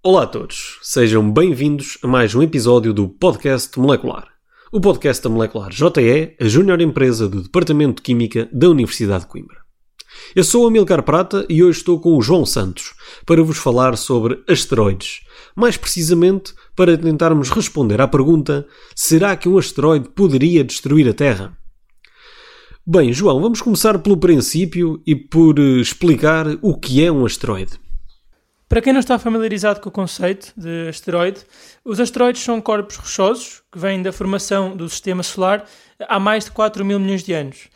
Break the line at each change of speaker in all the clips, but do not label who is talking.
Olá a todos, sejam bem-vindos a mais um episódio do Podcast Molecular. O podcast da Molecular JE, a júnior empresa do Departamento de Química da Universidade de Coimbra. Eu sou o Amilcar Prata e hoje estou com o João Santos para vos falar sobre asteroides. Mais precisamente, para tentarmos responder à pergunta: será que um asteroide poderia destruir a Terra? Bem, João, vamos começar pelo princípio e por eh, explicar o que é um asteroide.
Para quem não está familiarizado com o conceito de asteroide, os asteroides são corpos rochosos que vêm da formação do Sistema Solar há mais de 4 mil milhões de anos.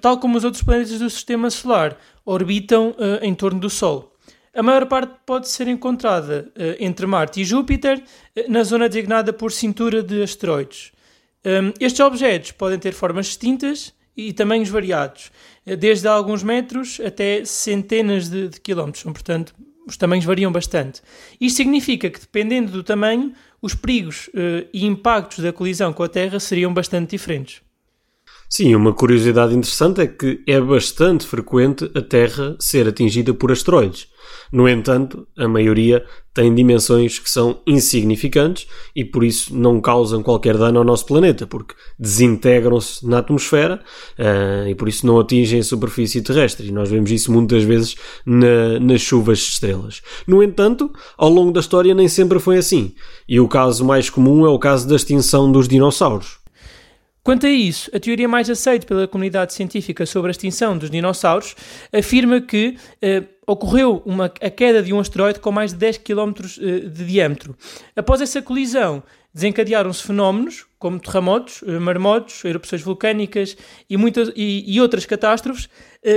Tal como os outros planetas do Sistema Solar, orbitam eh, em torno do Sol. A maior parte pode ser encontrada eh, entre Marte e Júpiter, eh, na zona designada por cintura de asteroides. Estes objetos podem ter formas distintas e tamanhos variados, desde alguns metros até centenas de quilómetros. São, portanto, os tamanhos variam bastante. Isto significa que, dependendo do tamanho, os perigos eh, e impactos da colisão com a Terra seriam bastante diferentes.
Sim, uma curiosidade interessante é que é bastante frequente a Terra ser atingida por asteroides. No entanto, a maioria tem dimensões que são insignificantes e por isso não causam qualquer dano ao nosso planeta, porque desintegram-se na atmosfera ah, e por isso não atingem a superfície terrestre. E nós vemos isso muitas vezes na- nas chuvas de estrelas. No entanto, ao longo da história nem sempre foi assim. E o caso mais comum é o caso da extinção dos dinossauros.
Quanto a isso, a teoria mais aceita pela comunidade científica sobre a extinção dos dinossauros afirma que eh, ocorreu uma, a queda de um asteroide com mais de 10 km eh, de diâmetro. Após essa colisão, desencadearam-se fenómenos como terremotos, eh, marmotos, erupções vulcânicas e, muitas, e, e outras catástrofes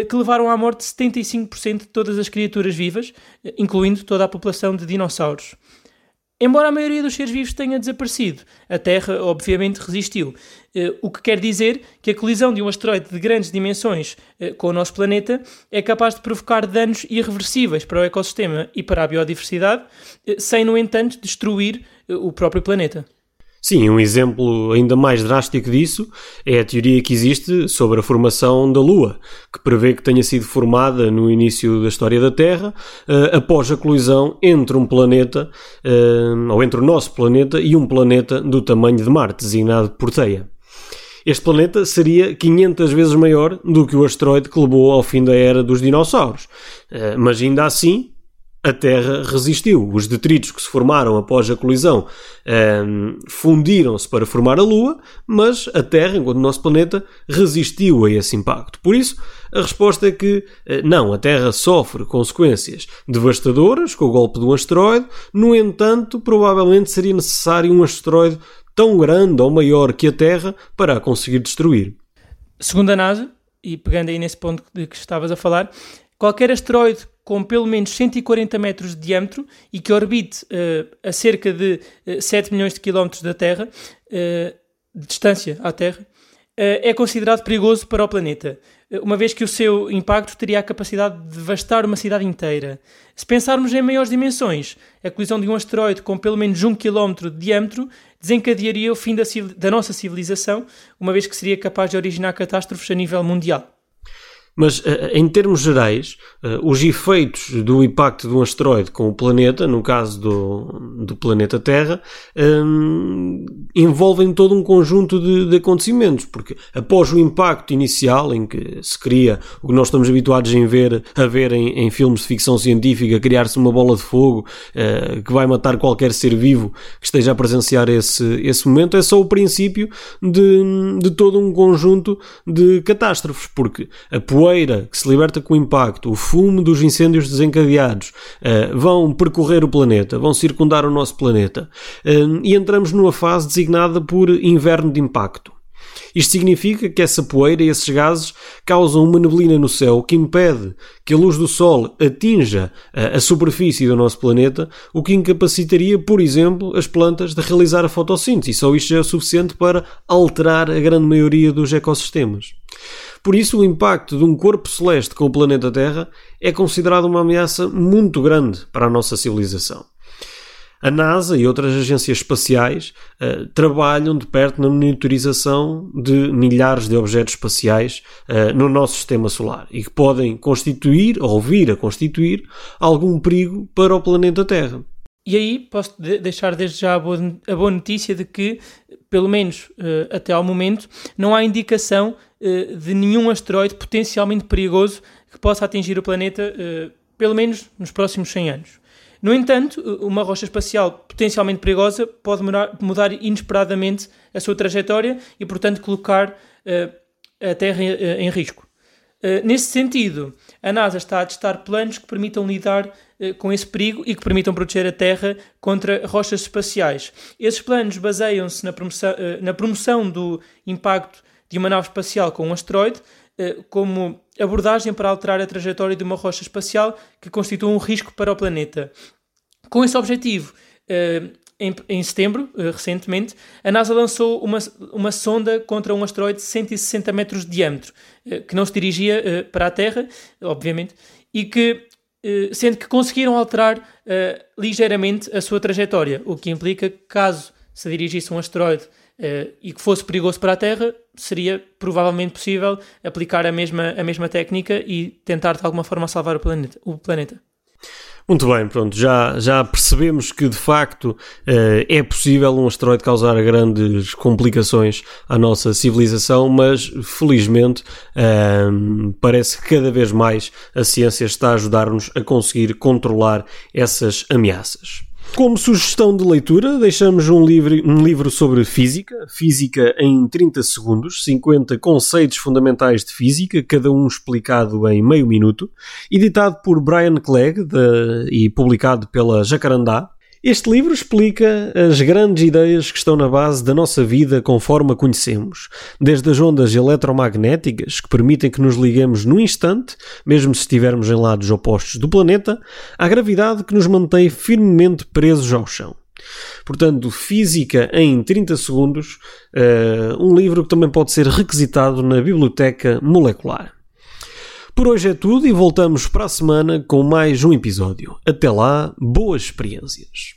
que levaram à morte de 75% de todas as criaturas vivas, incluindo toda a população de dinossauros. Embora a maioria dos seres vivos tenha desaparecido, a Terra obviamente resistiu, eh, o que quer dizer que a colisão de um asteroide de grandes dimensões eh, com o nosso planeta é capaz de provocar danos irreversíveis para o ecossistema e para a biodiversidade, eh, sem, no entanto, destruir o próprio planeta.
Sim, um exemplo ainda mais drástico disso é a teoria que existe sobre a formação da Lua, que prevê que tenha sido formada no início da história da Terra, eh, após a colisão entre um planeta, eh, ou entre o nosso planeta e um planeta do tamanho de Marte, designado por Teia. Este planeta seria 500 vezes maior do que o asteroide que levou ao fim da era dos dinossauros. Eh, Mas ainda assim, a Terra resistiu. Os detritos que se formaram após a colisão ehm, fundiram-se para formar a Lua, mas a Terra, enquanto nosso planeta, resistiu a esse impacto. Por isso, a resposta é que eh, não, a Terra sofre consequências devastadoras com o golpe de um asteroide, no entanto, provavelmente seria necessário um asteroide tão grande ou maior que a Terra para a conseguir destruir.
Segundo a NASA, e pegando aí nesse ponto de que estavas a falar, qualquer asteroide com pelo menos 140 metros de diâmetro e que orbite eh, a cerca de eh, 7 milhões de quilómetros da Terra, eh, de distância à Terra, é considerado perigoso para o planeta, uma vez que o seu impacto teria a capacidade de devastar uma cidade inteira. Se pensarmos em maiores dimensões, a colisão de um asteroide com pelo menos 1 km de diâmetro desencadearia o fim da, da nossa civilização, uma vez que seria capaz de originar catástrofes a nível mundial.
Mas, eh, em termos gerais, eh, os efeitos do impacto de um asteroide com o planeta, no caso do, do planeta Terra, hum, envolvem todo um conjunto de, de acontecimentos, porque após o impacto inicial, em que se cria o que nós estamos habituados em ver, a ver em, em filmes de ficção científica, criar-se uma bola de fogo eh, que vai matar qualquer ser vivo que esteja a presenciar esse, esse momento, é só o princípio de, de todo um conjunto de catástrofes, porque a que se liberta com o impacto, o fumo dos incêndios desencadeados, eh, vão percorrer o planeta, vão circundar o nosso planeta. Eh, e entramos numa fase designada por inverno de impacto. Isto significa que essa poeira e esses gases causam uma neblina no céu que impede que a luz do Sol atinja a, a superfície do nosso planeta, o que incapacitaria, por exemplo, as plantas de realizar a fotossíntese. E só isto já é suficiente para alterar a grande maioria dos ecossistemas. Por isso, o impacto de um corpo celeste com o planeta Terra é considerado uma ameaça muito grande para a nossa civilização. A NASA e outras agências espaciais uh, trabalham de perto na monitorização de milhares de objetos espaciais uh, no nosso sistema solar e que podem constituir ou vir a constituir algum perigo para o planeta Terra.
E aí posso de deixar desde já a boa, a boa, notícia de que, pelo menos uh, até ao momento, não há indicação de nenhum asteroide potencialmente perigoso que possa atingir o planeta, pelo menos nos próximos 100 anos. No entanto, uma rocha espacial potencialmente perigosa pode mudar inesperadamente a sua trajetória e, portanto, colocar uh, a Terra uh, em risco. Uh, nesse sentido, a NASA está a testar planos que permitam lidar com esse perigo e que permitam proteger a Terra contra rochas espaciais. Esses planos baseiam-se na, promoção, na promoção do impacto de uma nave espacial com um asteroide, como abordagem para alterar a trajetória de uma rocha espacial que constitui um risco para o planeta. Com esse objetivo, eh, em, em, setembro, eh, recentemente, a NASA lançou uma, uma sonda contra um asteroide de 160 metros de diâmetro, eh, que não se dirigia para a Terra, obviamente, e que, sendo que conseguiram alterar ligeiramente a sua trajetória, o que implica que, caso se dirigisse um asteroide e que fosse perigoso para a Terra, seria provavelmente possível aplicar a mesma, a mesma técnica e tentar de alguma forma salvar o planeta. O planeta.
Muito bem, pronto, já, já percebemos que de facto uh, é possível um asteroide causar grandes complicações à nossa civilização, mas felizmente uh, parece que cada vez mais a ciência está a ajudar-nos a conseguir controlar essas ameaças. Como sugestão de leitura, deixamos um livro, um livro sobre física, Física em 30 segundos, 50 conceitos fundamentais de física, cada um explicado em meio minuto, editado por Brian Clegg de, e publicado pela Jacarandá, este livro explica as grandes ideias que estão na base da nossa vida conforme a conhecemos, desde as ondas eletromagnéticas que permitem que nos liguemos no instante, mesmo se estivermos em lados opostos do planeta, à gravidade que nos mantém firmemente presos ao chão. Portanto, Física em 30 segundos, uh, um livro que também pode ser requisitado na Biblioteca Molecular. Por hoje é tudo e voltamos para a semana com mais um episódio. Até lá, boas experiências.